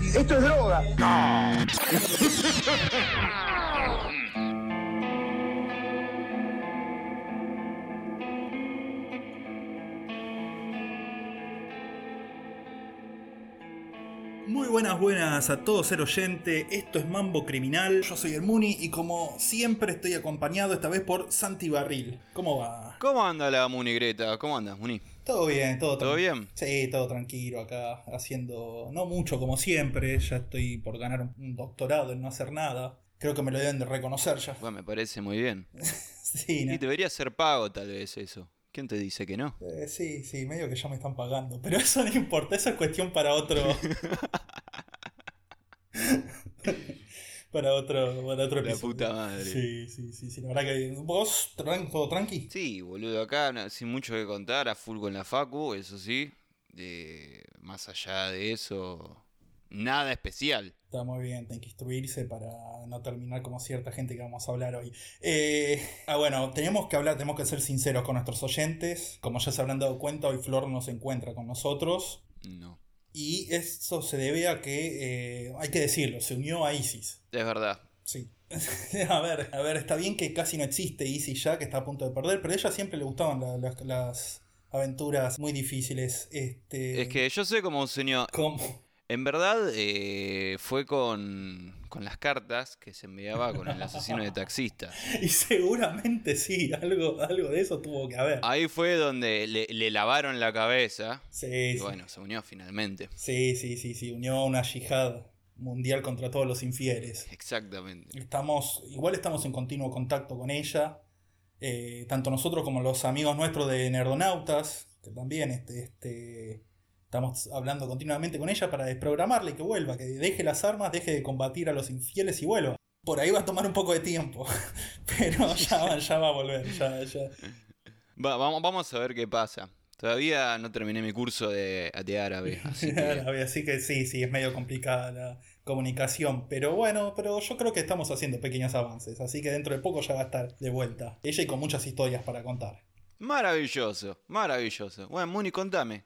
Esto es droga. Muy buenas, buenas a todos, ser oyente. Esto es Mambo Criminal. Yo soy el Muni y como siempre estoy acompañado esta vez por Santi Barril. ¿Cómo va? ¿Cómo anda la Munigreta? ¿Cómo andas, Muni? Todo bien, todo, ¿Todo bien? Sí, todo tranquilo acá, haciendo no mucho como siempre. Ya estoy por ganar un- un doctorado en no hacer nada. Creo que me lo deben de reconocer ya. Bueno, me parece muy bien. Sí, ¿no? Y debería ser pago tal vez eso. ¿Quién te dice que no? Eh, sí, sí, medio que ya me están pagando. Pero eso no importa, eso es cuestión para otro. para otro, para otro La episodio. puta madre. Sí, sí, sí, sí. La verdad que. ¿Vos? ¿Todo tranqui? Sí, boludo, acá sin mucho que contar, a full con la Facu, eso sí. De, más allá de eso, nada especial. Está muy bien, tienen que instruirse para no terminar como cierta gente que vamos a hablar hoy. Eh, ah, bueno, tenemos que hablar, tenemos que ser sinceros con nuestros oyentes. Como ya se habrán dado cuenta, hoy Flor no se encuentra con nosotros. No. Y eso se debe a que, eh, hay que decirlo, se unió a ISIS. Es verdad. Sí. a ver, a ver, está bien que casi no existe ISIS ya, que está a punto de perder, pero a ella siempre le gustaban la- las- las aventuras muy difíciles. Este, Es que yo sé cómo se unió. ¿Cómo? En verdad, eh, fue con, con las cartas que se enviaba con el asesino de taxista. Y seguramente sí, algo, algo de eso tuvo que haber. Ahí fue donde le, le lavaron la cabeza. Sí, Y sí. bueno, se unió finalmente. Sí, sí, sí, sí, unió una yihad mundial contra todos los infieles. Exactamente. Estamos, igual estamos en continuo contacto con ella, eh, tanto nosotros como los amigos nuestros de Nerdonautas, que también este, este, estamos hablando continuamente con ella para desprogramarle que vuelva, que deje las armas, deje de combatir a los infieles y vuelva. Por ahí va a tomar un poco de tiempo, pero ya, va- ya va a volver, ya, ya. Va- vamos, vamos a ver qué pasa. Todavía no terminé mi curso de, de árabe. Así que, Árabe, Así que sí, sí, es medio complicada la comunicación. Pero bueno, pero yo creo que estamos haciendo pequeños avances. Así que dentro de poco ya va a estar de vuelta. Ella y con muchas historias para contar. maravilloso, maravilloso. Bueno, Muni, contame.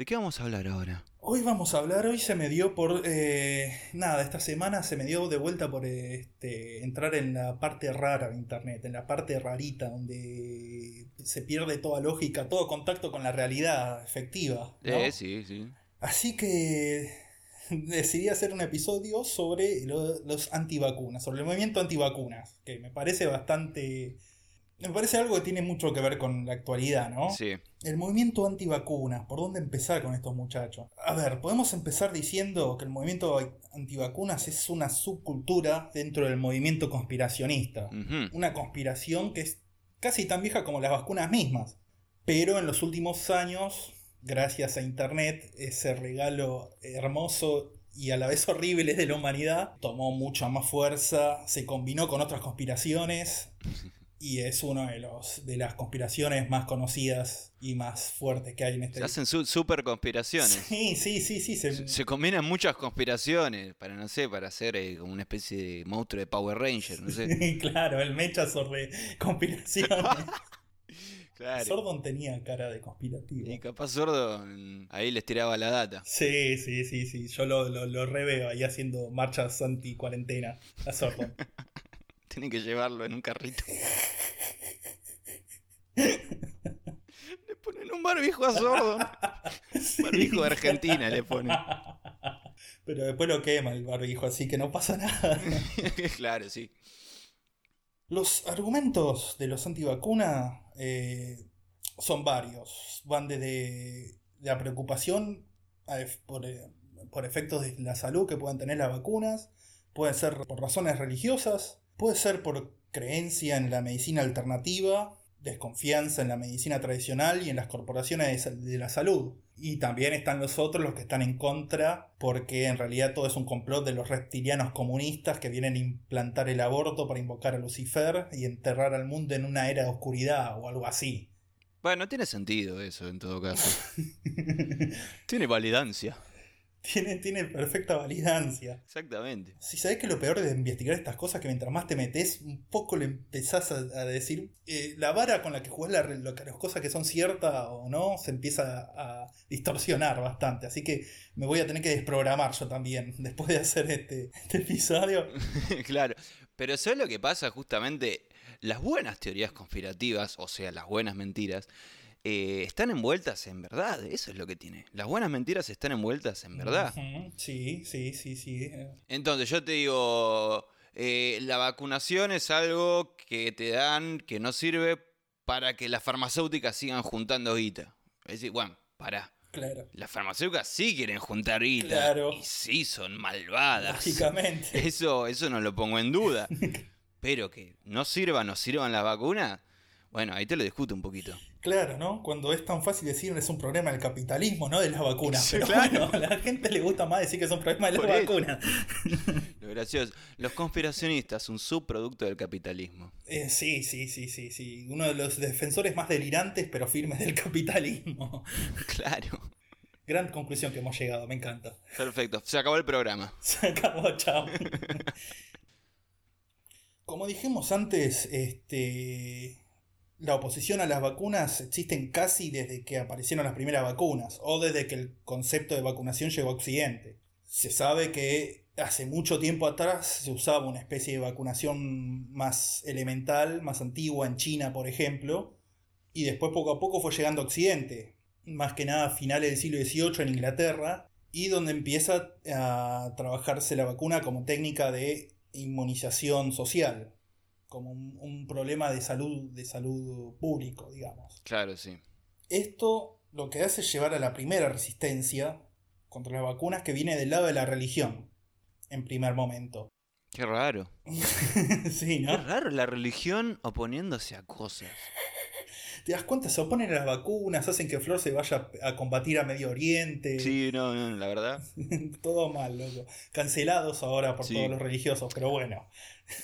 ¿De qué vamos a hablar ahora? Hoy vamos a hablar, hoy se me dio por... eh, nada, esta semana se me dio de vuelta por este, entrar en la parte rara de Internet, en la parte rarita, donde se pierde toda lógica, todo contacto con la realidad efectiva. ¿no? Eh, sí, sí. Así que decidí hacer un episodio sobre lo- los antivacunas, sobre el movimiento antivacunas, que me parece bastante... Me parece algo que tiene mucho que ver con la actualidad, ¿no? Sí. El movimiento antivacunas, ¿por dónde empezar con estos muchachos? A ver, podemos empezar diciendo que el movimiento antivacunas es una subcultura dentro del movimiento conspiracionista. Una conspiración que es casi tan vieja como las vacunas mismas. Pero en los últimos años, gracias a Internet, ese regalo hermoso y a la vez horrible de la humanidad tomó mucha más fuerza, se combinó con otras conspiraciones y es una de, los, de las conspiraciones más conocidas y más fuertes que hay en este Se hacen su- super conspiraciones. Sí, sí, sí, sí. se- Se, se combinan muchas conspiraciones para, no sé, para hacer eh, como una especie de monstruo de Power Ranger, no sé. claro, el mecha sobre conspiraciones. Claro. Sordon tenía cara de conspirativo. Y capaz sordo mm, ahí les tiraba la data. Sí, sí, sí, sí. Yo lo, lo, lo reveo ahí haciendo marchas anti-cuarentena a Sordon. Tienen que llevarlo en un carrito. le ponen un barbijo a sordo. Sí. Barbijo de Argentina le ponen. Pero después lo quema el barbijo, así que no pasa nada. claro, sí. Los argumentos de los antivacunas eh, son varios. Van desde la preocupación por, eh, por efectos de la salud que puedan tener las vacunas, pueden ser por razones religiosas, puede ser por creencia en la medicina alternativa, desconfianza en la medicina tradicional y en las corporaciones de la salud. Y también están los otros, los que están en contra, porque en realidad todo es un complot de los reptilianos comunistas que vienen a implantar el aborto para invocar a Lucifer y enterrar al mundo en una era de oscuridad o algo así. Bueno, tiene sentido eso en todo caso. tiene validancia. Tiene, tiene perfecta validancia. Exactamente. Si sabes que lo peor de investigar estas cosas, que mientras más te metes, un poco le empezás a, a decir. eh, la vara con la que jugás la, las cosas que son ciertas o no, se empieza a, distorsionar bastante. Así que me voy a tener que desprogramar yo también, después de hacer este, este episodio. claro. Pero ¿sabes lo que pasa? Justamente las buenas teorías conspirativas, o sea, las buenas mentiras, eh, están envueltas en verdad. Eso es lo que tiene. Las buenas mentiras están envueltas en verdad. Sí, sí, sí, sí. Entonces yo te digo, eh, la vacunación es algo que te dan, que no sirve para que las farmacéuticas sigan juntando guita. Es decir, bueno, pará. Claro. Las farmacéuticas sí quieren juntar guita. Claro. Y sí son malvadas. Lógicamente. Eso, eso no lo pongo en duda. Pero que no sirvan o sirvan las vacunas, bueno, ahí te lo discuto un poquito. Claro, ¿no? Cuando es tan fácil decir es un problema del capitalismo, no de las vacunas. Sí, Pero claro. bueno, a la gente le gusta más decir que es un problema de las Por vacunas. Lo gracioso. Los conspiracionistas, un subproducto del capitalismo. Eh, sí, sí, sí, sí, sí. Uno de los defensores más delirantes pero firmes del capitalismo. Claro. Gran conclusión que hemos llegado, me encanta. Perfecto. Se acabó el programa. Se acabó, chao. Como dijimos antes, este, la oposición a las vacunas existen casi desde que aparecieron las primeras vacunas o desde que el concepto de vacunación llegó a Occidente. Se sabe que hace mucho tiempo atrás se usaba una especie de vacunación más elemental, más antigua en China, por ejemplo, y después poco a poco fue llegando a Occidente, más que nada a finales del siglo XVIII en Inglaterra, y donde empieza a trabajarse la vacuna como técnica de inmunización social, como un, un problema de salud, de salud público, digamos. Claro, sí. Esto lo que hace es llevar a la primera resistencia contra las vacunas que viene del lado de la religión, en primer momento. Qué raro. sí, Qué ¿no? raro la religión oponiéndose a cosas. ¿Te das cuenta? Se oponen a las vacunas, hacen que Flor se vaya a combatir a Medio Oriente. Sí, no, no, la verdad. Todo mal, loco. Cancelados ahora por Sí. todos los religiosos, pero bueno.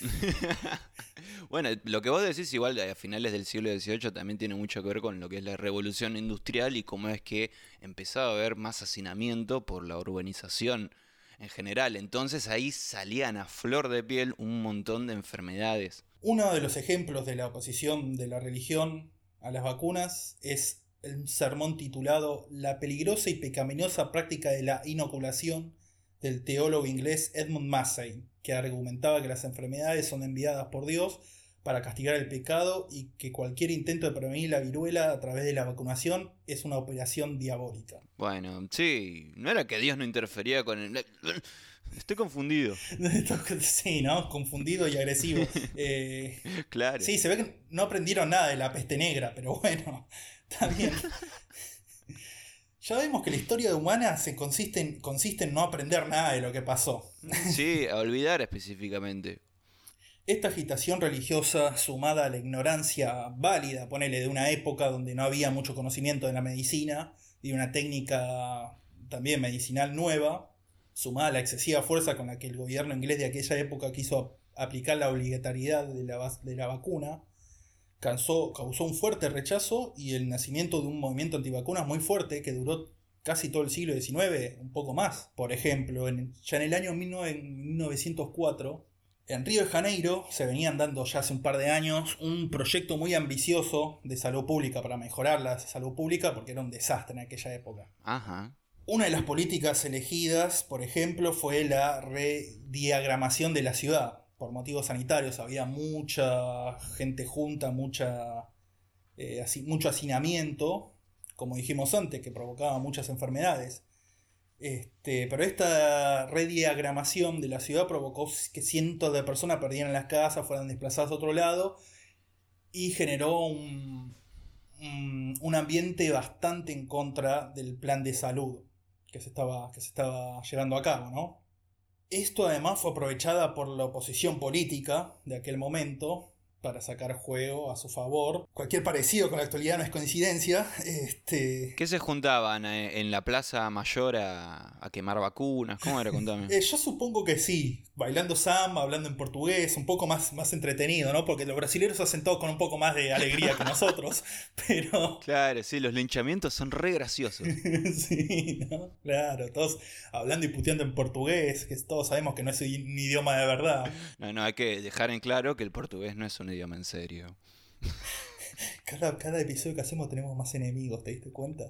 bueno, lo que vos decís igual a finales del siglo XVIII también tiene mucho que ver con lo que es la revolución industrial y cómo es que empezaba a haber más hacinamiento por la urbanización en general. Entonces ahí salían a flor de piel un montón de enfermedades. Uno de los ejemplos de la oposición de la religión a las vacunas es el sermón titulado La peligrosa y pecaminosa práctica de la inoculación del teólogo inglés Edmund Massey, que argumentaba que las enfermedades son enviadas por Dios para castigar el pecado y que cualquier intento de prevenir la viruela a través de la vacunación es una operación diabólica. Bueno, sí, no era que Dios no interfería con el... Estoy confundido. sí, ¿no? Confundido y agresivo. Eh, Claro. Sí, se ve que no aprendieron nada de la peste negra, pero bueno, bien. Ya vemos que la historia humana se consiste en, consiste en no aprender nada de lo que pasó. Sí, a olvidar específicamente. Esta agitación religiosa, sumada a la ignorancia válida, ponele, de una época donde no había mucho conocimiento de la medicina y una técnica también medicinal nueva, sumada a la excesiva fuerza con la que el gobierno inglés de aquella época quiso aplicar la obligatoriedad de la, de la vacuna, causó, causó un fuerte rechazo y el nacimiento de un movimiento antivacunas muy fuerte que duró casi todo el siglo XIX, un poco más. Por ejemplo, en- ya en el año 19 1904, en Río de Janeiro se venían dando ya hace un par de años un proyecto muy ambicioso de salud pública para mejorar la salud pública porque era un desastre en aquella época. Ajá. Una de las políticas elegidas, por ejemplo, fue la rediagramación de la ciudad por motivos sanitarios. Había mucha gente junta, mucha, eh, haci- mucho hacinamiento, como dijimos antes, que provocaba muchas enfermedades. Este, pero esta rediagramación de la ciudad provocó que cientos de personas perdieran las casas, fueran desplazadas a otro lado y generó un ambiente bastante en contra del plan de salud que se estaba, que se estaba llevando a cabo, ¿no? Esto además fue aprovechada por la oposición política de aquel momento para sacar juego a su favor. Cualquier parecido con la actualidad no es coincidencia. Este... ¿Qué se juntaban eh, en la Plaza Mayor a, a quemar vacunas? ¿Cómo era? Contame. Eh, yo supongo que sí. Bailando samba, hablando en portugués, un poco más, más entretenido, ¿no? Porque los brasileños hacen todo con un poco más de alegría que nosotros. Pero. Claro, sí, los linchamientos son re graciosos. sí, ¿no? Claro, todos hablando y puteando en portugués, que todos sabemos que no es un idioma de verdad. No, no, hay que dejar en claro que el portugués no es un idioma en serio. Cada, cada episodio que hacemos tenemos más enemigos, ¿te diste cuenta?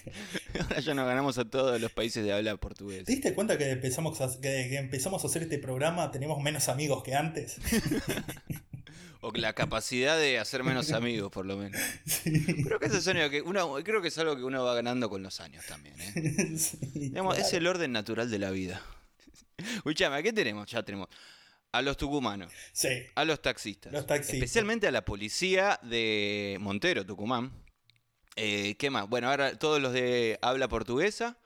Ahora ya nos ganamos a todos los países de habla portugués. ¿Te diste cuenta que empezamos a, que empezamos a hacer este programa tenemos menos amigos que antes? o la capacidad de hacer menos amigos, por lo menos. Creo que es algo que uno, creo que es algo que uno va ganando con los años también. ¿eh? Es el orden natural de la vida. Escuchame, ¿qué tenemos? Ya tenemos a los tucumanos. Sí. A los taxistas. Los taxistas. Especialmente a la policía de Montero, Tucumán. Eh, ¿Qué más? Bueno, ahora todos los de habla portuguesa.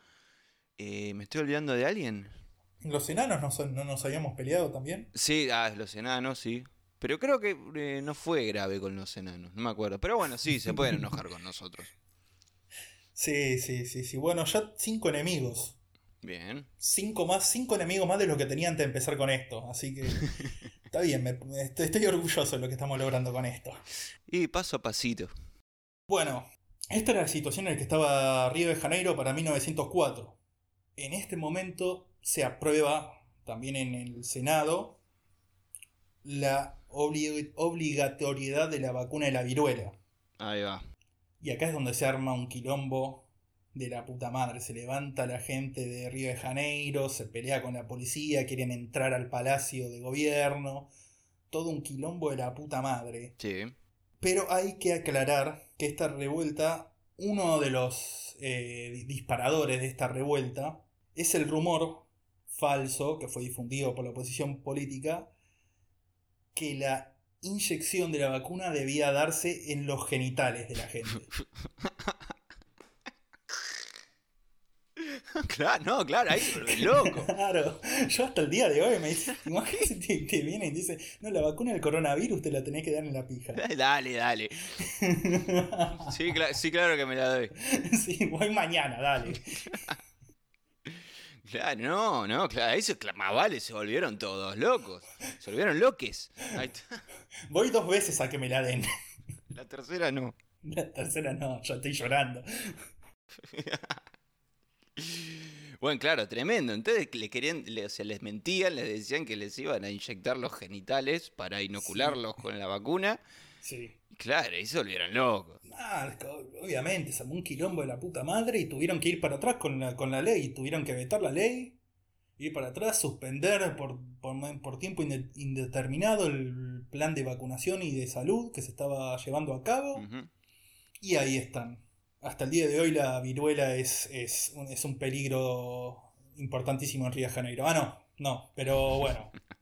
Eh, ¿Me estoy olvidando de alguien? ¿Los enanos no, no, nos habíamos peleado también? Sí, ah, los enanos, sí. Pero creo que eh, no fue grave con los enanos, no me acuerdo. Pero bueno, sí, se pueden enojar con nosotros. Sí, sí, sí, sí. Bueno, ya cinco enemigos. Bien. Cinco más, cinco enemigos más de lo que tenía antes de empezar con esto. Así que está bien, estoy, orgulloso de lo que estamos logrando con esto. Y paso a pasito. Bueno, esta era la situación en la que estaba Río de Janeiro para 1904. En este momento se aprueba también en el Senado la obligatoriedad de la vacuna de la viruela. Ahí va. Y acá es donde se arma un quilombo de la puta madre. Se levanta la gente de Río de Janeiro, se pelea con la policía, quieren entrar al palacio de gobierno. Todo un quilombo de la puta madre. Sí. Pero hay que aclarar que esta revuelta, uno de los eh, disparadores de esta revuelta, es el rumor falso que fue difundido por la oposición política que la inyección de la vacuna debía darse en los genitales de la gente. claro, no, claro, ahí loco. Claro, yo hasta el día de hoy me dice, imagínate, te, viene y dice, no, la vacuna del coronavirus te la tenés que dar en la pija. Dale, dale. Sí, sí claro que me la doy. Sí, voy mañana, dale. Claro, no, no, claro, eso más vale, se volvieron todos locos. Se volvieron loques. Voy dos veces a que me la den. La tercera no. La tercera no, ya estoy llorando. Bueno, claro, tremendo. Entonces le querían, o sea, les mentían, les decían que les iban a inyectar los genitales para inocularlos con la vacuna. Sí. Claro, y se volvieron locos. Obviamente, se un quilombo de la puta madre y tuvieron que ir para atrás con la, con la ley. Tuvieron que vetar la ley, ir para atrás, suspender por, por, tiempo indeterminado el plan de vacunación y de salud que se estaba llevando a cabo. Y ahí están hasta el día de hoy la viruela es, es, un, es un peligro importantísimo en Río de Janeiro. Ah, no, no, pero bueno.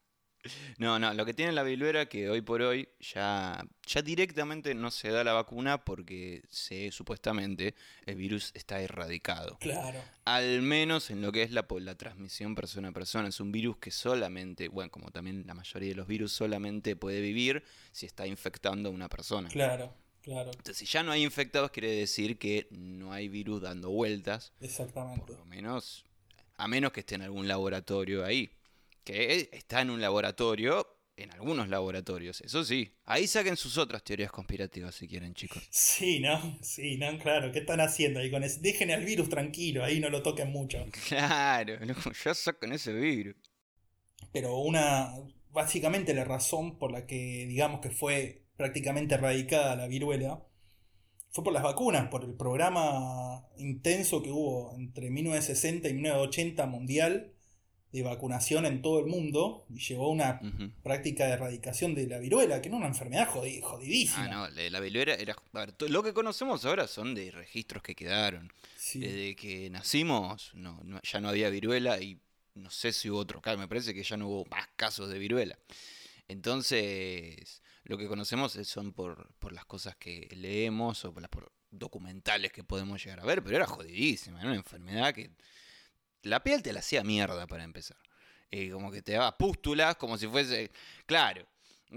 No, no, lo que tiene la viruela que hoy por hoy ya, ya directamente no se da la vacuna porque se, supuestamente el virus está erradicado. Claro. Al menos en lo que es la, la transmisión persona a persona. Es un virus que solamente, bueno, como también la mayoría de los virus, solamente puede vivir si está infectando a una persona. Claro. Claro. Entonces, si ya no hay infectados, quiere decir que no hay virus dando vueltas. Exactamente. Por lo menos, a menos que esté en algún laboratorio ahí. Que está en un laboratorio, en algunos laboratorios, eso sí. Ahí saquen sus otras teorías conspirativas si quieren, chicos. Sí, ¿no? Sí, ¿no? Claro. ¿Qué están haciendo ahí con eso? Dejen al virus tranquilo, ahí no lo toquen mucho. Claro, ya sacan ese virus. Pero una. Básicamente la razón por la que digamos que fue prácticamente erradicada la viruela, fue por las vacunas, por el programa intenso que hubo entre 1960 y 1980 mundial de vacunación en todo el mundo y llevó a una práctica de erradicación de la viruela, que no una enfermedad jodidísima. Ah, no, la viruela era... lo que conocemos ahora son de registros que quedaron. Desde que nacimos no, ya no había viruela y no sé si hubo otro caso, me parece que ya no hubo más casos de viruela. Entonces, lo que conocemos son por, las cosas que leemos o por las documentales que podemos llegar a ver, pero era jodidísima, era una enfermedad que la piel te la hacía mierda para empezar. Eh, como que te daba pústulas, como si fuese, claro,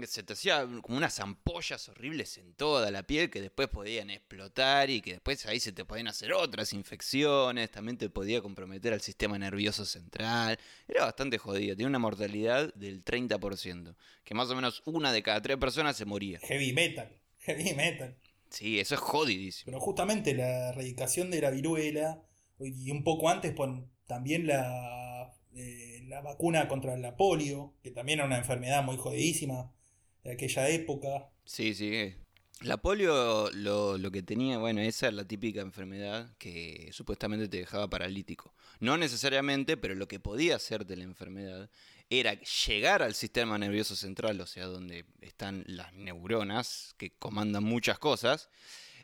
se te hacía como unas ampollas horribles en toda la piel que después podían explotar y que después ahí se te podían hacer otras infecciones, también te podía comprometer al sistema nervioso central. Era bastante jodido, tenía una mortalidad del 30%, que más o menos una de cada tres personas se moría. Heavy metal, heavy metal. Sí, eso es jodidísimo. Pero justamente la erradicación de la viruela y un poco antes también la, eh, la vacuna contra la polio, que también era una enfermedad muy jodidísima de aquella época. Sí, sí. La polio lo, lo, que tenía, bueno, esa es la típica enfermedad que supuestamente te dejaba paralítico. No necesariamente, pero lo que podía hacerte la enfermedad era llegar al sistema nervioso central, o sea, donde están las neuronas que comandan muchas cosas,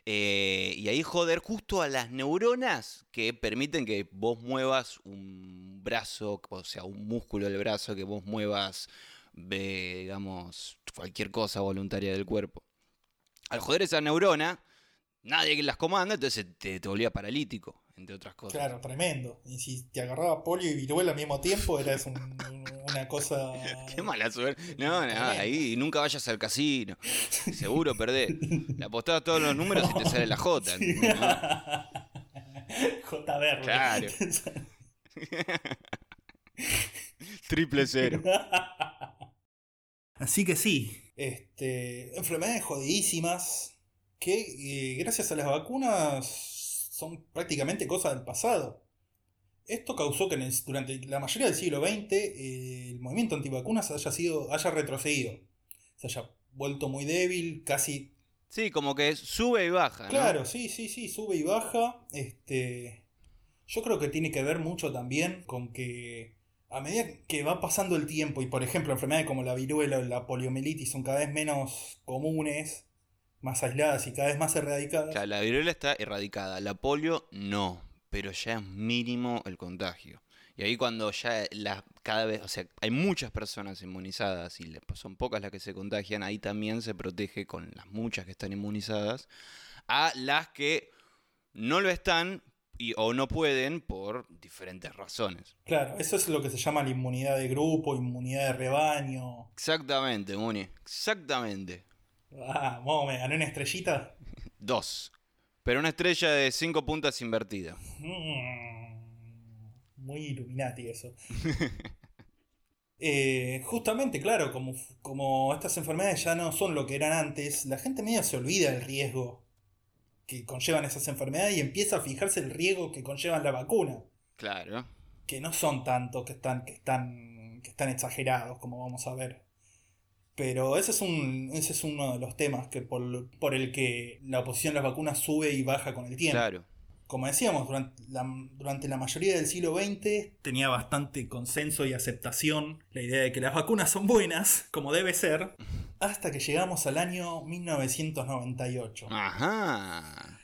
eh, y ahí joder justo a las neuronas que permiten que vos muevas un brazo, o sea, un músculo del brazo, que vos muevas digamos, cualquier cosa voluntaria del cuerpo. Al joder esa neurona, nadie que las comanda, entonces te, te volvía paralítico, entre otras cosas. Claro, tremendo. Y si te agarraba polio y viruela al mismo tiempo, era una cosa. Qué mala suerte. No, no, ahí nunca vayas al casino. Seguro perdés. Le apostás todos los números y te sale la J. J verde. Claro. Triple cero. Así que sí, este, enfermedades jodidísimas que eh, gracias a las vacunas son prácticamente cosas del pasado. Esto causó que durante la mayoría del siglo XX eh, el movimiento antivacunas haya, sido, haya retrocedido, se haya vuelto muy débil, casi... Sí, como que sube y baja. Claro, sí, sí, sí, sube y baja. Este, yo creo que tiene que ver mucho también con que a medida que va pasando el tiempo y por ejemplo enfermedades como la viruela o la poliomielitis son cada vez menos comunes, más aisladas y cada vez más erradicadas. la viruela está erradicada, la polio no, pero ya es mínimo el contagio. Y ahí cuando ya la, cada vez, o sea, hay muchas personas inmunizadas y son pocas las que se contagian, ahí también se protege con las muchas que están inmunizadas a las que no lo están, o no pueden por diferentes razones. Claro, eso es lo que se llama la inmunidad de grupo, inmunidad de rebaño. Exactamente, Muni, exactamente. Ah, ¿me gané una estrellita? Dos. Pero una estrella de cinco puntas invertida. Mm, muy Illuminati eso. Eh, justamente, claro, como, como estas enfermedades ya no son lo que eran antes, la gente medio se olvida del riesgo que conllevan esas enfermedades y empieza a fijarse el riesgo que conllevan la vacuna. Claro. Que no son tantos, que están, que están, que están exagerados, como vamos a ver. Pero ese es, un, ese es uno de los temas que por, por el que la oposición a las vacunas sube y baja con el tiempo. Claro como decíamos, durante la, durante la, mayoría del siglo XX tenía bastante consenso y aceptación la idea de que las vacunas son buenas, como debe ser, hasta que llegamos al año 1998. Ajá.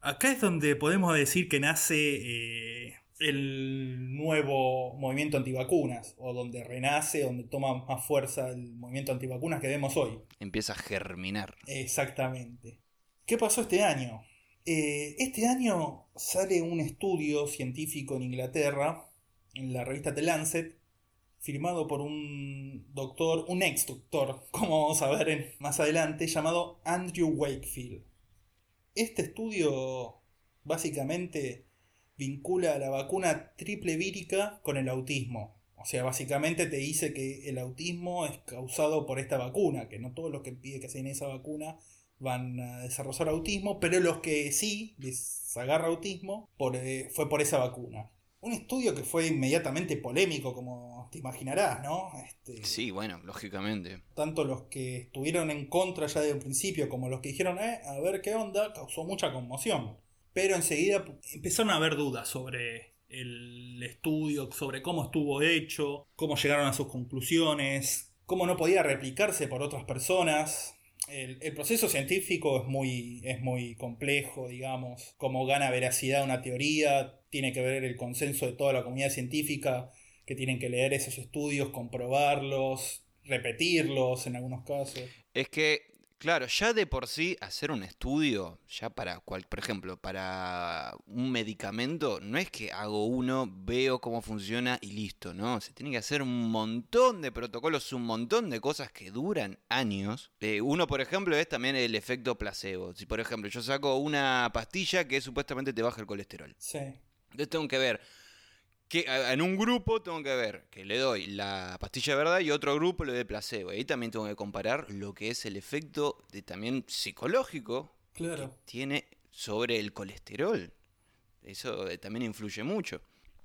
Acá es donde podemos decir que nace eh, el nuevo movimiento antivacunas, o donde renace, donde toma más fuerza el movimiento antivacunas que vemos hoy. Empieza a germinar. Exactamente. ¿Qué pasó este año? Eh, este año sale un estudio científico en Inglaterra, en la revista The Lancet, firmado por un doctor, un ex doctor, como vamos a ver más adelante, llamado Andrew Wakefield. Este estudio básicamente vincula la vacuna triple vírica con el autismo. O sea, básicamente te dice que el autismo es causado por esta vacuna, que no todos los que piden que se esa vacuna van a desarrollar autismo, pero los que sí les autismo eh, fue por esa vacuna. Un estudio que fue inmediatamente polémico, como te imaginarás, ¿no? Este, sí, bueno, lógicamente. Tanto los que estuvieron en contra ya desde un principio como los que dijeron, eh, a ver qué onda, causó mucha conmoción. Pero enseguida empezaron a haber dudas sobre el estudio, sobre cómo estuvo hecho, cómo llegaron a sus conclusiones, cómo no podía replicarse por otras personas, el, proceso científico es muy, es muy complejo, digamos. Cómo gana veracidad una teoría, tiene que ver el consenso de toda la comunidad científica, que tienen que leer esos estudios, comprobarlos, repetirlos en algunos casos. Es que, Claro, ya de por sí hacer un estudio, ya para cual, por ejemplo, para un medicamento, no es que hago uno, veo cómo funciona y listo, ¿no? Se tiene que hacer un montón de protocolos, un montón de cosas que duran años. Eh, uno, por ejemplo, es también el efecto placebo. Si, por ejemplo, yo saco una pastilla que supuestamente te baja el colesterol. Sí. Entonces tengo que ver que en un grupo tengo que ver que le doy la pastilla de verdad y otro grupo le doy placebo. Y ahí también tengo que comparar lo que es el efecto de, también psicológico claro. que tiene sobre el colesterol. Eso eh, también influye mucho.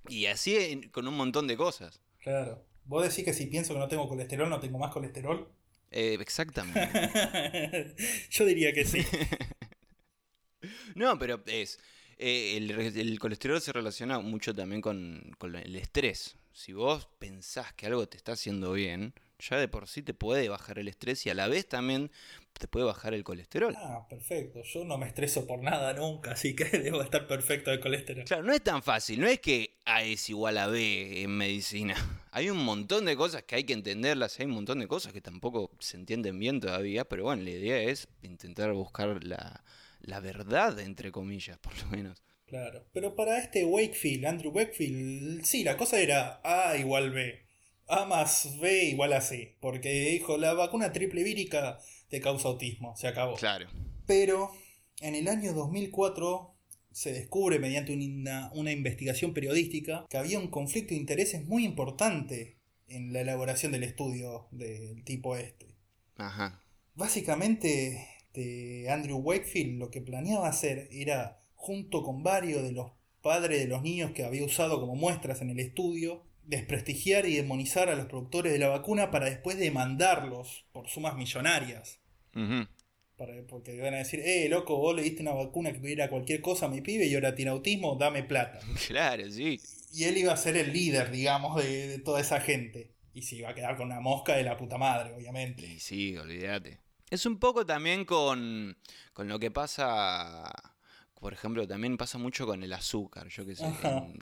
Y así con un montón de cosas. Claro. ¿Vos decís que si pienso que no tengo colesterol, no tengo más colesterol? Eh, exactamente. Yo diría que sí. no, pero es eh, el, colesterol se relaciona mucho también con, el estrés. Si vos pensás que algo te está haciendo bien, ya de por sí te puede bajar el estrés y a la vez también te puede bajar el colesterol. Ah, perfecto. Yo no me estreso por nada nunca, así que debo estar perfecto de colesterol. Claro, no es tan fácil. No es que A es igual a B en medicina. Hay un montón de cosas que hay que entenderlas. Hay un montón de cosas que tampoco se entienden bien todavía. Pero bueno, la idea es intentar buscar la, la verdad, entre comillas, por lo menos. Claro, pero para este Wakefield, Andrew Wakefield, sí, la cosa era A igual B. A más B igual a C. Porque dijo, la vacuna triple vírica te causa autismo, se acabó. Claro. Pero en el año 2004 se descubre mediante una, una investigación periodística que había un conflicto de intereses muy importante en la elaboración del estudio del tipo este. Ajá. Básicamente este, Andrew Wakefield lo que planeaba hacer era, junto con varios de los padres de los niños que había usado como muestras en el estudio, desprestigiar y demonizar a los productores de la vacuna para después demandarlos por sumas millonarias. porque van a decir, eh, loco, vos le diste una vacuna que tuviera cualquier cosa a mi pibe y ahora tiene autismo, dame plata. Claro, sí. Y él iba a ser el líder, digamos, de, de toda esa gente. Y se iba a quedar con una mosca de la puta madre, obviamente. Sí, sí, olvídate. Es un poco también con, lo que pasa, por ejemplo, también pasa mucho con el azúcar, yo que sé,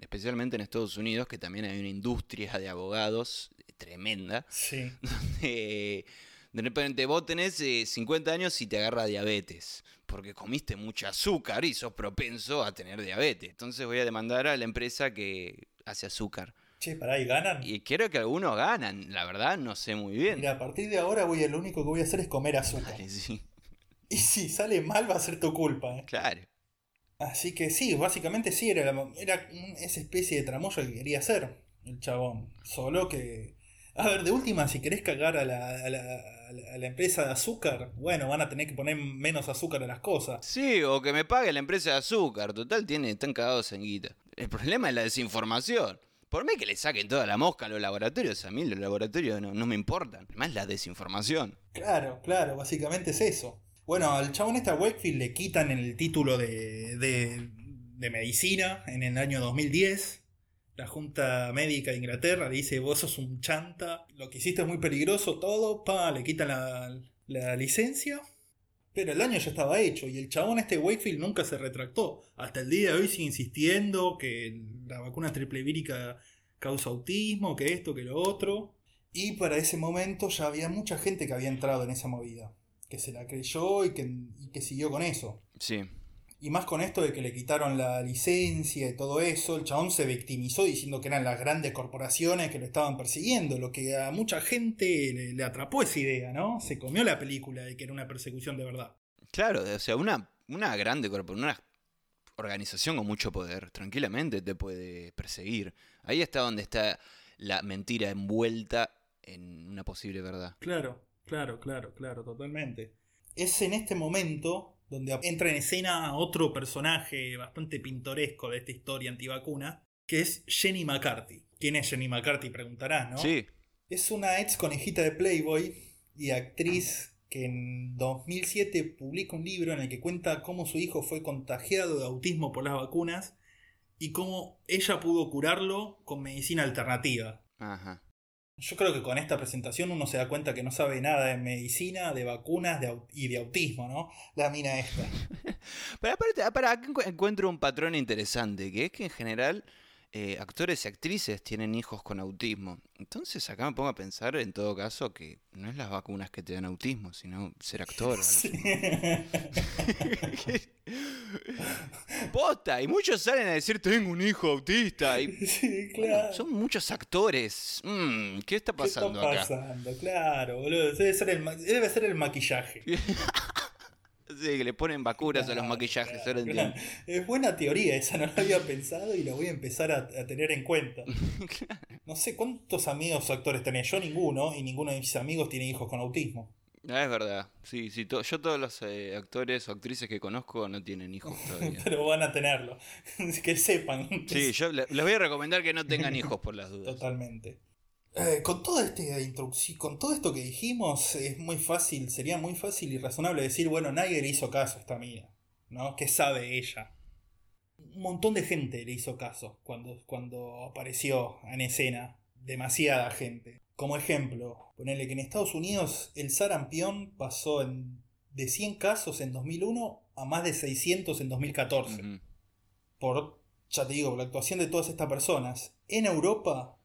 especialmente en Estados Unidos, que también hay una industria de abogados tremenda, sí. donde de repente vos tenés 50 eh, años y te agarra diabetes, porque comiste mucho azúcar y sos propenso a tener diabetes. Entonces voy a demandar a la empresa que hace azúcar. Che, pará, ¿y ganan? Y quiero que algunos ganan, la verdad no sé muy bien. Mira, a partir de ahora voy lo único que voy a hacer es comer azúcar. Y si sale mal va a ser tu culpa. ¿eh? Claro. Así que sí, básicamente sí, era, era esa especie de tramoya que quería hacer el chabón. Solo que... A ver, de última, si querés cagar a la, a, la, a la, empresa de azúcar, bueno, van a tener que poner menos azúcar a las cosas. Sí, o que me pague la empresa de azúcar. Total, tiene, están cagados en guita. El problema es la desinformación. Por mí que le saquen toda la mosca a los laboratorios, a mí los laboratorios no, me importan. Más la desinformación. Claro, claro, básicamente es eso. Bueno, al chabón este Wakefield le quitan el título de, de, medicina en el año 2010. La Junta Médica de Inglaterra dice, vos sos un chanta, lo que hiciste es muy peligroso, todo, pa, le quitan la, la licencia. Pero el año ya estaba hecho y el chabón este Wakefield nunca se retractó. Hasta el día de hoy sigue insistiendo que la vacuna triple vírica causa autismo, que esto, que lo otro. Y para ese momento ya había mucha gente que había entrado en esa movida. Que se la creyó y que, y que siguió con eso. Sí. Y más con esto de que le quitaron la licencia y todo eso, el chabón se victimizó diciendo que eran las grandes corporaciones que lo estaban persiguiendo, lo que a mucha gente le, atrapó esa idea, ¿no? Se comió la película de que era una persecución de verdad. Claro, o sea, una, una grande corporación, una organización con mucho poder, tranquilamente te puede perseguir. Ahí está donde está la mentira envuelta en una posible verdad. Claro, claro, claro, claro, totalmente. Es en este momento donde entra en escena otro personaje bastante pintoresco de esta historia antivacuna, que es Jenny McCarthy. ¿Quién es Jenny McCarthy? Preguntarás, ¿no? Sí. Es una ex conejita de Playboy y actriz que en 2007 publica un libro en el que cuenta cómo su hijo fue contagiado de autismo por las vacunas y cómo ella pudo curarlo con medicina alternativa. Ajá. Yo creo que con esta presentación uno se da cuenta que no sabe nada de medicina, de vacunas y de autismo, ¿no? La mina esta. Pero aparte, para acá encuentro un patrón interesante, que es que en general eh, actores y actrices tienen hijos con autismo. Entonces acá me pongo a pensar en todo caso que no es las vacunas que te dan autismo, sino ser actor. Posta, y muchos salen a decir tengo un hijo autista. Y, son muchos actores. Mm, ¿Qué está pasando ¿Qué está pasando? Claro, boludo. Debe ser el, debe ser el maquillaje. Sí, que le ponen vacunas a los maquillajes. es buena teoría esa, no la había pensado y la voy a empezar a, tener en cuenta. No sé cuántos amigos actores tenés, yo ninguno, y ninguno de mis amigos tiene hijos con autismo. Es verdad, sí, sí yo todos los eh, actores o actrices que conozco no tienen hijos todavía. Pero van a tenerlo, que sepan. Sí, yo les voy a recomendar que no tengan hijos por las dudas. Totalmente. Eh, con esta introducción, con todo esto que dijimos, es muy fácil, sería muy fácil y razonable decir, bueno, nadie le hizo caso a esta mina, ¿no? ¿Qué sabe ella? Un montón de gente le hizo caso cuando, cuando apareció en escena, demasiada gente. Como ejemplo, ponerle que en Estados Unidos el sarampión pasó de 100 casos en 2001 a más de 600 en 2014. Por, ya te digo, por la actuación de todas estas personas. En Europa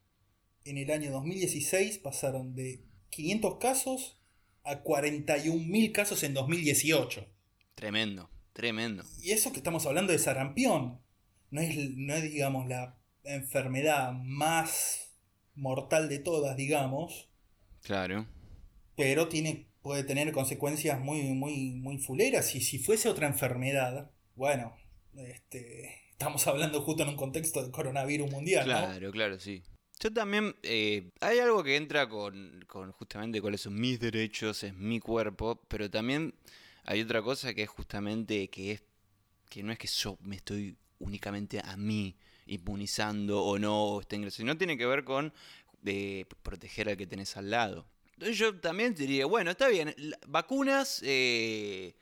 en el año 2016 pasaron de 500 casos a 41.000 casos en 2018. Tremendo, tremendo. Y eso que estamos hablando de sarampión. No es, no es digamos, la enfermedad más mortal de todas, digamos. Claro. Pero tiene, puede tener consecuencias muy, muy, muy fuleras. Y si fuese otra enfermedad, bueno, este, estamos hablando justo en un contexto de coronavirus mundial. Claro, claro, sí. Yo también, eh, hay algo que entra con, con, justamente cuáles son mis derechos, es mi cuerpo, pero también hay otra cosa que es justamente que es que no es que yo me estoy únicamente a mí inmunizando o no, sino tiene que ver con de proteger al que tenés al lado. Entonces yo también diría, bueno, está bien, vacunas, eh,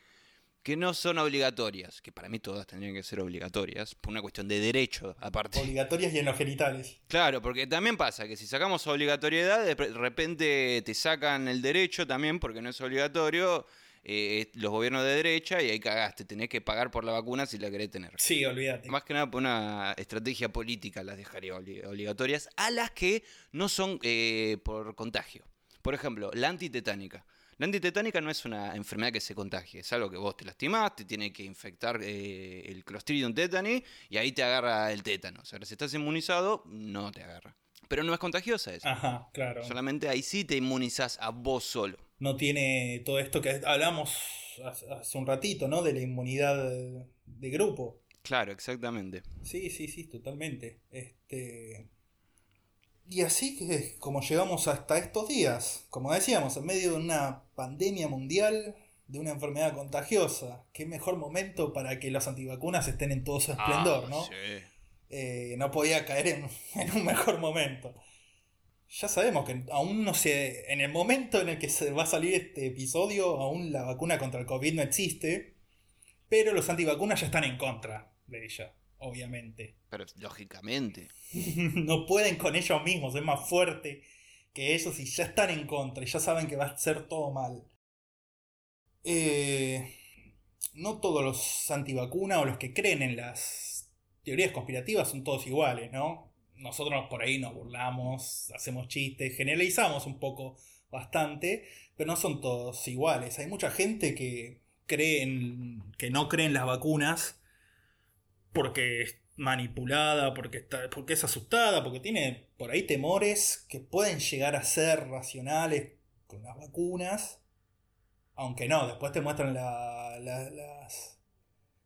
que no son obligatorias, que para mí todas tendrían que ser obligatorias, por una cuestión de derecho aparte. Obligatorias y en los genitales. Claro, porque también pasa que si sacamos obligatoriedad, de repente te sacan el derecho también, porque no es obligatorio, eh, los gobiernos de derecha y ahí cagaste, tenés que pagar por la vacuna si la querés tener. Sí, olvídate. Más que nada por una estrategia política las dejaría obligatorias a las que no son eh, por contagio. Por ejemplo, la antitetánica. La antitetánica no es una enfermedad que se contagie, es algo que vos te lastimás, te tiene que infectar eh, el Clostridium tetani y ahí te agarra el tétano. O sea, si estás inmunizado, no te agarra. Pero no es contagiosa eso. Ajá, claro. Solamente ahí sí te inmunizás a vos solo. No tiene todo esto que hablamos hace un ratito, ¿no? De la inmunidad de grupo. Claro, exactamente. Sí, sí, sí, totalmente. Este. Y así que como llegamos hasta estos días, como decíamos, en medio de una pandemia mundial, de una enfermedad contagiosa, qué mejor momento para que los antivacunas estén en todo su esplendor, ah, ¿no? Eh, no podía caer en, en, un mejor momento. Ya sabemos que aún no sé, en el momento en el que se va a salir este episodio, aún la vacuna contra el COVID no existe, pero los antivacunas ya están en contra de ella obviamente. Pero lógicamente. no pueden con ellos mismos, es más fuerte que ellos y ya están en contra y ya saben que va a ser todo mal. Eh, no todos los antivacunas o los que creen en las teorías conspirativas son todos iguales, ¿no? Nosotros por ahí nos burlamos, hacemos chistes, generalizamos un poco bastante, pero no son todos iguales. Hay mucha gente que cree en, que no cree en las vacunas porque es manipulada, porque, está, porque es asustada, porque tiene por ahí temores que pueden llegar a ser racionales con las vacunas, aunque no, después te muestran la, las,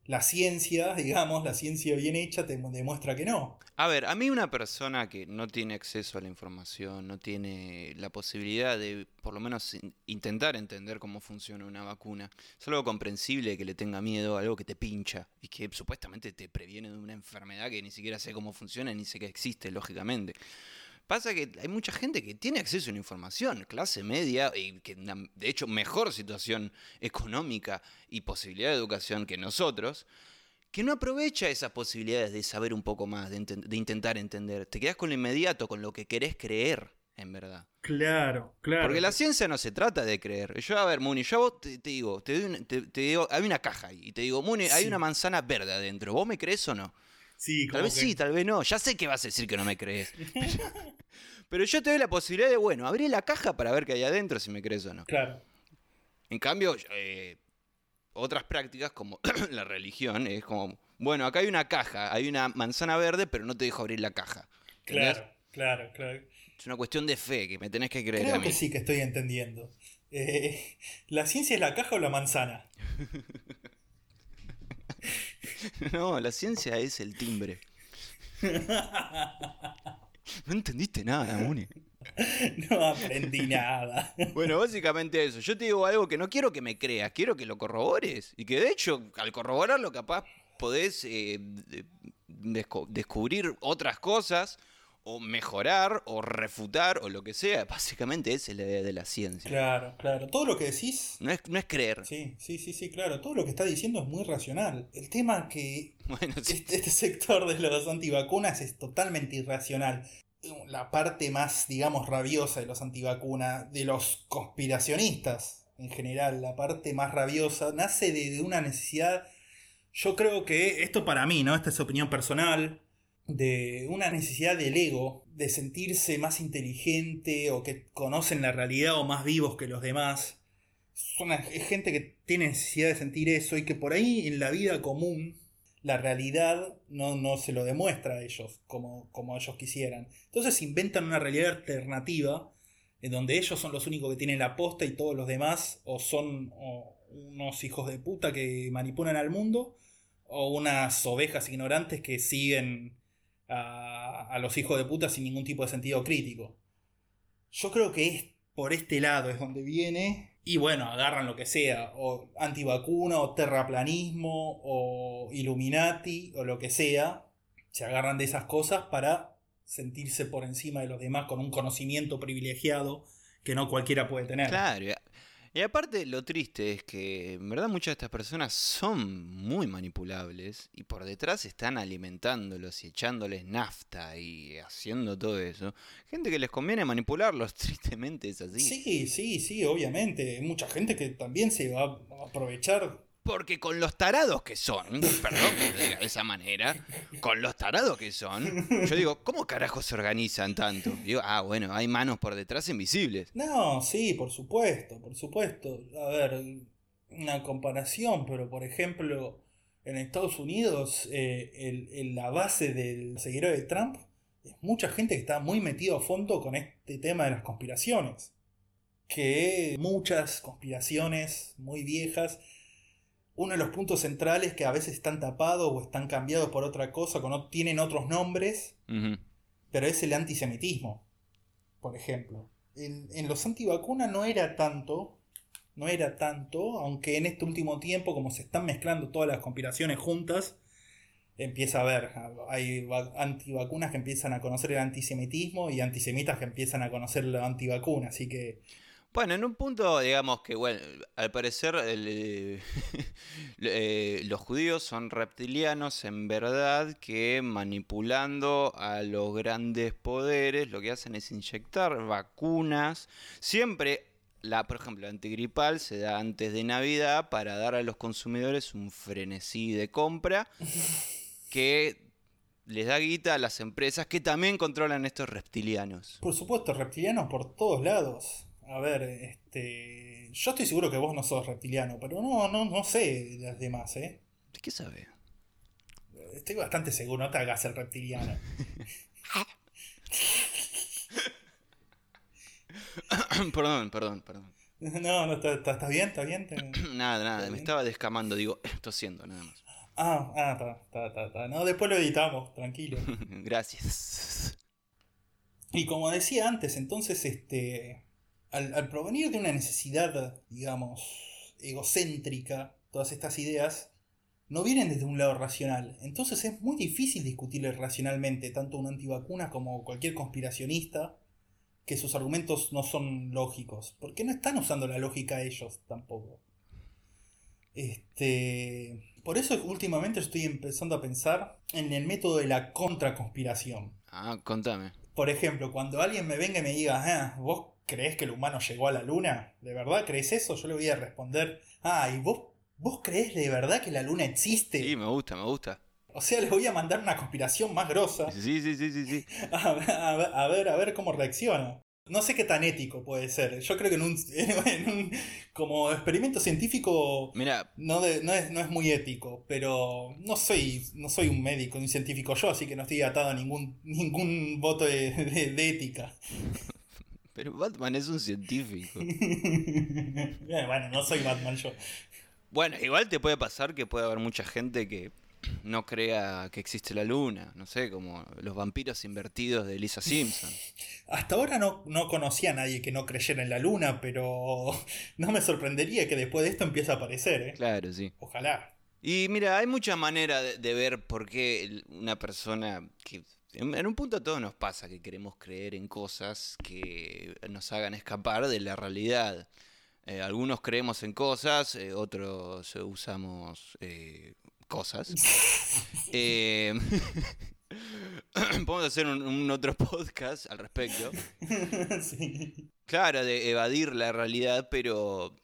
la ciencia, digamos, la ciencia bien hecha te demuestra que no. A ver, a mí una persona que no tiene acceso a la información, no tiene la posibilidad de por lo menos intentar entender cómo funciona una vacuna, es algo comprensible que le tenga miedo, algo que te pincha y que supuestamente te previene de una enfermedad que ni siquiera sé cómo funciona ni sé que existe, lógicamente. Pasa que hay mucha gente que tiene acceso a la información, clase media, y que de hecho mejor situación económica y posibilidad de educación que nosotros, que no aprovecha esas posibilidades de saber un poco más, de, intentar entender. Te quedas con lo inmediato, con lo que querés creer, en verdad. Claro, claro. Porque la ciencia no se trata de creer. Yo, a ver, Muni, yo a vos te, digo, te, digo, hay una caja ahí, y te digo, Muni, hay una manzana verde adentro. ¿Vos me crees o no? Sí, Tal vez sí, tal vez no. Ya sé que vas a decir que no me crees. Pero yo te doy la posibilidad de, bueno, abrir la caja para ver qué hay adentro, si me crees o no. Claro. En cambio, eh, otras prácticas como la religión es como, bueno, acá hay una caja, hay una manzana verde, pero no te dejo abrir la caja. Claro, claro, claro. Es una cuestión de fe que me tenés que creer Creo a mí. que sí que estoy entendiendo. Eh, ¿La ciencia es la caja o la manzana? no, la ciencia es el timbre. No entendiste nada, Muni. No aprendí nada. Bueno, básicamente eso. Yo te digo algo que no quiero que me creas, quiero que lo corrobores. Y que de hecho, al corroborarlo, capaz podés eh, descubrir otras cosas, o mejorar, o refutar, o lo que sea. Básicamente esa es la idea de la ciencia. Claro, claro. Todo lo que decís. No es, no es creer. Sí, sí, sí, sí, claro. Todo lo que está diciendo es muy racional. El tema que Bueno, sí. este, este sector de los antivacunas es totalmente irracional. La parte más, digamos, rabiosa de los antivacunas, de los conspiracionistas en general, la parte más rabiosa, nace de, de una necesidad, yo creo que esto para mí, ¿no? Esta es opinión personal, de una necesidad del ego, de sentirse más inteligente o que conocen la realidad o más vivos que los demás. Es, es gente que tiene necesidad de sentir eso y que por ahí en la vida común la realidad no, no se lo demuestra a ellos como, como ellos quisieran. Entonces inventan una realidad alternativa en donde ellos son los únicos que tienen la posta y todos los demás o son unos hijos de puta que manipulan al mundo o unas ovejas ignorantes que siguen a, los hijos de puta sin ningún tipo de sentido crítico. Yo creo que es por este lado es donde viene. Y bueno, agarran lo que sea, o antivacuna, o terraplanismo, o Illuminati, o lo que sea. Se agarran de esas cosas para sentirse por encima de los demás con un conocimiento privilegiado que no cualquiera puede tener. Claro. Y aparte lo triste es que en verdad muchas de estas personas son muy manipulables y por detrás están alimentándolos y echándoles nafta y haciendo todo eso. Gente que les conviene manipularlos, tristemente es así. Sí, sí, sí, obviamente. Mucha gente que también se va a aprovechar. Porque con los tarados que son, perdón de esa manera, con los tarados que son, yo digo, ¿cómo carajo se organizan tanto? Digo, ah, bueno, hay manos por detrás invisibles. No, sí, por supuesto, por supuesto. A ver, una comparación, pero por ejemplo, en Estados Unidos, eh, la base del seguidor de Trump es mucha gente que está muy metido a fondo con este tema de las conspiraciones. Que muchas conspiraciones muy viejas, uno de los puntos centrales que a veces están tapados o están cambiados por otra cosa, o no tienen otros nombres, pero es el antisemitismo, por ejemplo. En, en los antivacunas no era tanto, no era tanto, aunque en este último tiempo, como se están mezclando todas las conspiraciones juntas, empieza a haber, hay va- antivacunas que empiezan a conocer el antisemitismo y antisemitas que empiezan a conocer la antivacuna, así que Bueno, en un punto, digamos que, bueno, al parecer el, eh, eh, los judíos son reptilianos en verdad que manipulando a los grandes poderes lo que hacen es inyectar vacunas. Siempre, la, por ejemplo, la antigripal se da antes de Navidad para dar a los consumidores un frenesí de compra que les da guita a las empresas que también controlan estos reptilianos. por supuesto, reptilianos por todos lados. A ver, este, yo estoy seguro que vos no sos reptiliano, pero no, no, no sé las demás, ¿eh? ¿De qué sabe? Estoy bastante seguro, no te hagas el reptiliano. perdón, perdón, perdón. No, no, ¿estás está, bien? ¿Está bien? ¿Te- Nada, nada, me estaba descamando, digo, tosiendo, nada más. Ah, ah, está, está, está. No, después lo editamos, tranquilo. Gracias. Y como decía antes, entonces, este, al, al provenir de una necesidad, digamos, egocéntrica, todas estas ideas, no vienen desde un lado racional. Entonces es muy difícil discutirle racionalmente, tanto un antivacuna como cualquier conspiracionista, que sus argumentos no son lógicos, porque no están usando la lógica ellos tampoco. Este, por eso últimamente estoy empezando a pensar en el método de la contraconspiración. Ah, contame. Por ejemplo, cuando alguien me venga y me diga, ah, ¿vos crees que el humano llegó a la luna? ¿De verdad crees eso? Yo le voy a responder, ah, ¿y vos, vos crees de verdad que la luna existe? Sí, me gusta, me gusta. O sea, les voy a mandar una conspiración más grosa. Sí, sí, sí, sí, sí. A, ver, a ver cómo reacciona. No sé qué tan ético puede ser. Yo creo que en un, en un- como experimento científico Mira, no, de- no, es, no es muy ético, pero no soy, no soy un médico ni un científico yo, así que no estoy atado a ningún, ningún voto de, de- de ética. pero Batman es un científico. Eh, bueno, no soy Batman yo. Bueno, igual te puede pasar que puede haber mucha gente que no crea que existe la luna, no sé, como los vampiros invertidos de Lisa Simpson. Hasta ahora no, no conocía a nadie que no creyera en la luna, pero no me sorprendería que después de esto empiece a aparecer, ¿eh? Claro, sí. Ojalá. Y mira, hay muchas maneras de, de ver por qué una persona que en, en un punto a todos nos pasa que queremos creer en cosas que nos hagan escapar de la realidad. Eh, algunos creemos en cosas, eh, otros usamos eh, cosas. Podemos hacer un, un otro podcast al respecto. sí. Claro, de evadir la realidad, pero,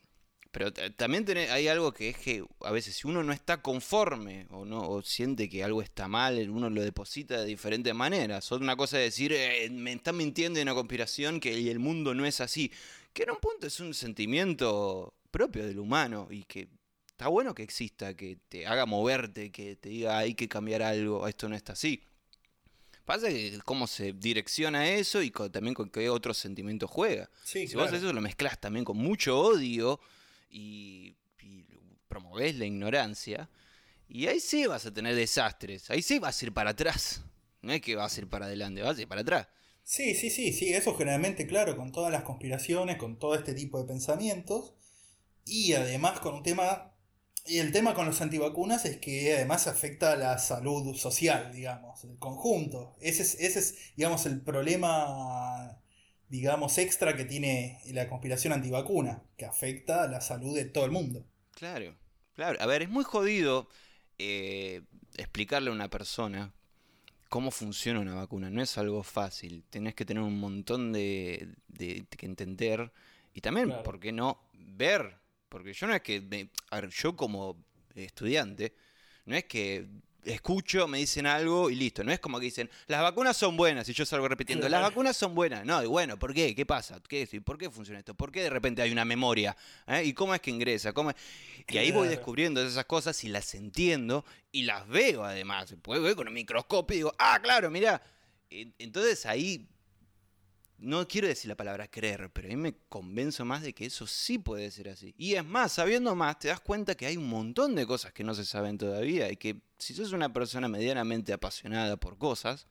pero ta- también hay algo que es que a veces si uno no está conforme o no o siente que algo está mal, uno lo deposita de diferentes maneras. Otra cosa es decir, "Eh, me están mintiendo en una conspiración que el mundo no es así. Que en un punto es un sentimiento propio del humano y que está bueno que exista, que te haga moverte, que te diga hay que cambiar algo, esto no está así. Pasa que cómo se direcciona eso y con- también con qué otros sentimientos juega. Sí, Si claro. vos eso lo mezclas también con mucho odio y, y promovés la ignorancia, y ahí sí vas a tener desastres, ahí sí vas a ir para atrás. No es que vas a ir para adelante, vas a ir para atrás. Sí, sí, sí, sí, eso generalmente, claro, con todas las conspiraciones, con todo este tipo de pensamientos, y además con un tema, y el tema con los antivacunas es que además afecta a la salud social, digamos, el conjunto. Ese es, ese es, digamos, el problema, digamos, extra que tiene la conspiración antivacuna, que afecta a la salud de todo el mundo. Claro, claro. A ver, es muy jodido eh, explicarle a una persona cómo funciona una vacuna. No es algo fácil. Tenés que tener un montón de, de- que entender y también, Claro. ¿por qué no? Ver. Porque yo no es que, me- a ver, yo como estudiante, no es que escucho, me dicen algo y listo. No es como que dicen, las vacunas son buenas y yo salgo repitiendo, las vacunas son buenas. No, y bueno, ¿por qué? ¿Qué pasa? ¿Qué es? ¿Y ¿Por qué funciona esto? ¿Por qué de repente hay una memoria? ¿Eh? ¿Y cómo es que ingresa? ¿Cómo es? Y ahí voy descubriendo esas cosas y las entiendo y las veo además. Puedo ver con un microscopio y digo, ah, claro, mirá. En- Entonces ahí, no quiero decir la palabra creer, pero ahí me convenzo más de que eso sí puede ser así. Y es más, sabiendo más, te das cuenta que hay un montón de cosas que no se saben todavía y que si sos una persona medianamente apasionada por cosas,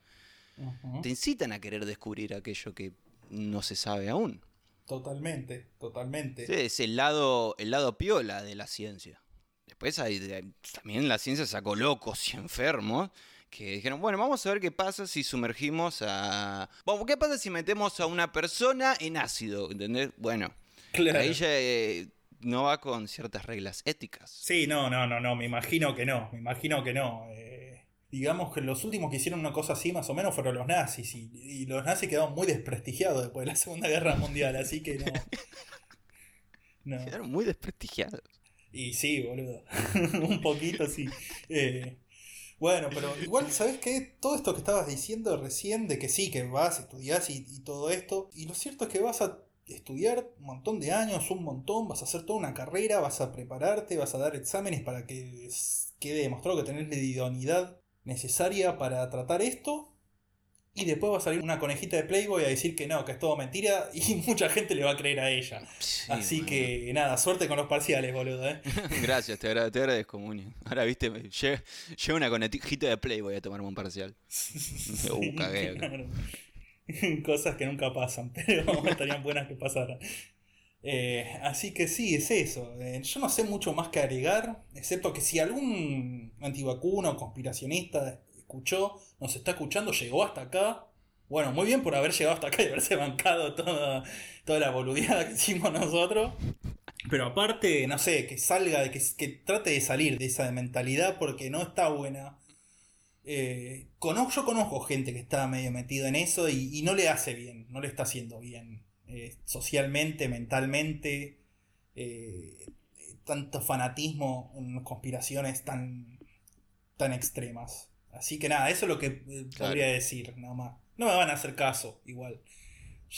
te incitan a querer descubrir aquello que no se sabe aún. Totalmente, totalmente. Sí, es el lado, el lado piola de la ciencia. Después hay, también la ciencia sacó locos y enfermos que dijeron, bueno, vamos a ver qué pasa si sumergimos a... Bueno, ¿qué pasa si metemos a una persona en ácido? ¿Entendés? Bueno, Claro. ahí ya eh, no va con ciertas reglas éticas. Sí, no, no, no, no, me imagino que no, me imagino que no. Eh, digamos que los últimos que hicieron una cosa así más o menos fueron los nazis y, y los nazis quedaron muy desprestigiados después de la Segunda Guerra Mundial, así que no. No. Quedaron muy desprestigiados. Y sí, boludo. Un poquito sí. Eh, bueno, pero igual, ¿sabes qué? Todo esto que estabas diciendo recién, de que sí, que vas, estudiás y, y todo esto, y lo cierto es que vas a estudiar un montón de años, un montón, vas a hacer toda una carrera, vas a prepararte, vas a dar exámenes para que quede demostrado que tenés la idoneidad necesaria para tratar esto. Y después va a salir una conejita de Playboy a decir que no, que es todo mentira y mucha gente le va a creer a ella. Sí, Así que nada, suerte con los parciales, boludo, ¿eh? Gracias, te, agra- te agradezco, Muni. Ahora, viste, me- lle- llega una conejita de play, voy a tomarme un parcial. Uh, cagué. claro. Cosas que nunca pasan, pero estarían buenas que pasaran. Eh, así que sí, es eso. Eh, yo no sé mucho más que agregar, excepto que si algún antivacuna o conspiracionista escuchó, nos está escuchando, llegó hasta acá. Bueno, muy bien por haber llegado hasta acá y haberse bancado toda, toda la boludeada que hicimos nosotros. Pero aparte, no sé, que salga, que, que trate de salir de esa mentalidad porque no está buena. Eh, conozco, yo conozco gente que está medio metido en eso y, no le hace bien, no le está haciendo bien. eh, socialmente, mentalmente, eh, tanto fanatismo conspiraciones tan tan extremas. Así que nada, eso es lo que eh, podría decir, nada más. No me van a hacer caso, igual.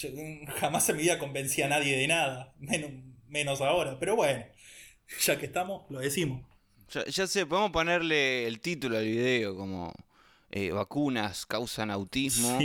Mm, jamás en mi vida convencí a nadie de nada, menos, menos ahora, pero bueno, ya que estamos, lo decimos. Ya, sé, podemos ponerle el título al video como eh, vacunas causan autismo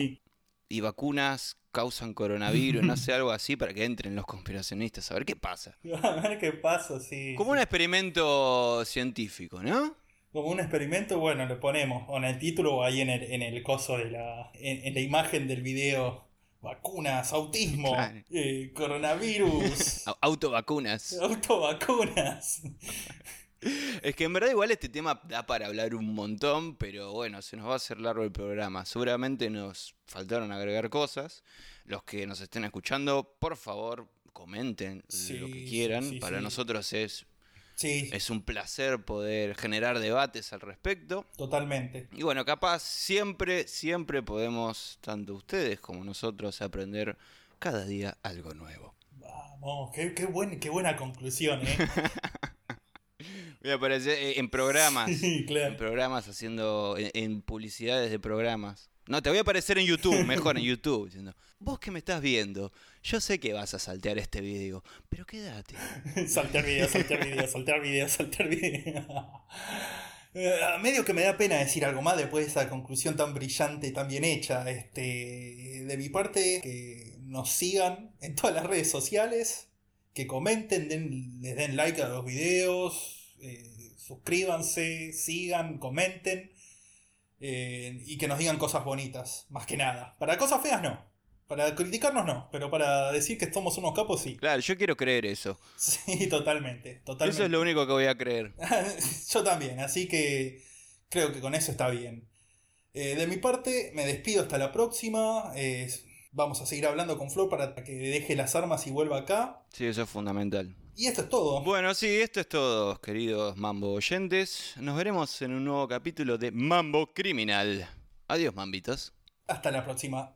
y vacunas causan coronavirus, no sé, algo así para que entren los conspiracionistas a ver qué pasa. A ver qué pasa, sí. Como un experimento científico, ¿no? Como un experimento, bueno, lo ponemos o en el título o ahí en el, en el coso de la. En, la imagen del video. Vacunas, autismo, eh, coronavirus. Autovacunas. Autovacunas. Es que en verdad igual este tema da para hablar un montón, pero bueno, se nos va a hacer largo el programa. Seguramente nos faltaron agregar cosas. Los que nos estén escuchando, por favor, comenten lo que quieran. para nosotros es, es un placer poder generar debates al respecto. Totalmente. Y bueno, capaz siempre, siempre podemos, tanto ustedes como nosotros, aprender cada día algo nuevo. Vamos, qué, qué buena conclusión, ¿eh? Voy a aparecer en programas. En programas haciendo. En, publicidades de programas. No, te voy a aparecer en YouTube, mejor en YouTube, diciendo, vos que me estás viendo, yo sé que vas a saltear este video, pero quédate. saltear video, saltear video, saltear video, saltear video. Eh, medio que me da pena decir algo más después de esa conclusión tan brillante, tan bien hecha. Este, de mi parte, que nos sigan en todas las redes sociales, que comenten, den, les den like a los videos, eh, suscríbanse, sigan, comenten eh, y que nos digan cosas bonitas, más que nada. Para cosas feas no. Para criticarnos no, pero para decir que somos unos capos sí. Claro, yo quiero creer eso. Sí, totalmente, totalmente. Eso es lo único que voy a creer. yo también, así que creo que con eso está bien. Eh, de mi parte, me despido hasta la próxima. vamos a seguir hablando con Flor para que deje las armas y vuelva acá. Sí, eso es fundamental. Y esto es todo. Bueno, sí, esto es todo, queridos Mambo oyentes. Nos veremos en un nuevo capítulo de Mambo Criminal. Adiós, mambitos. Hasta la próxima.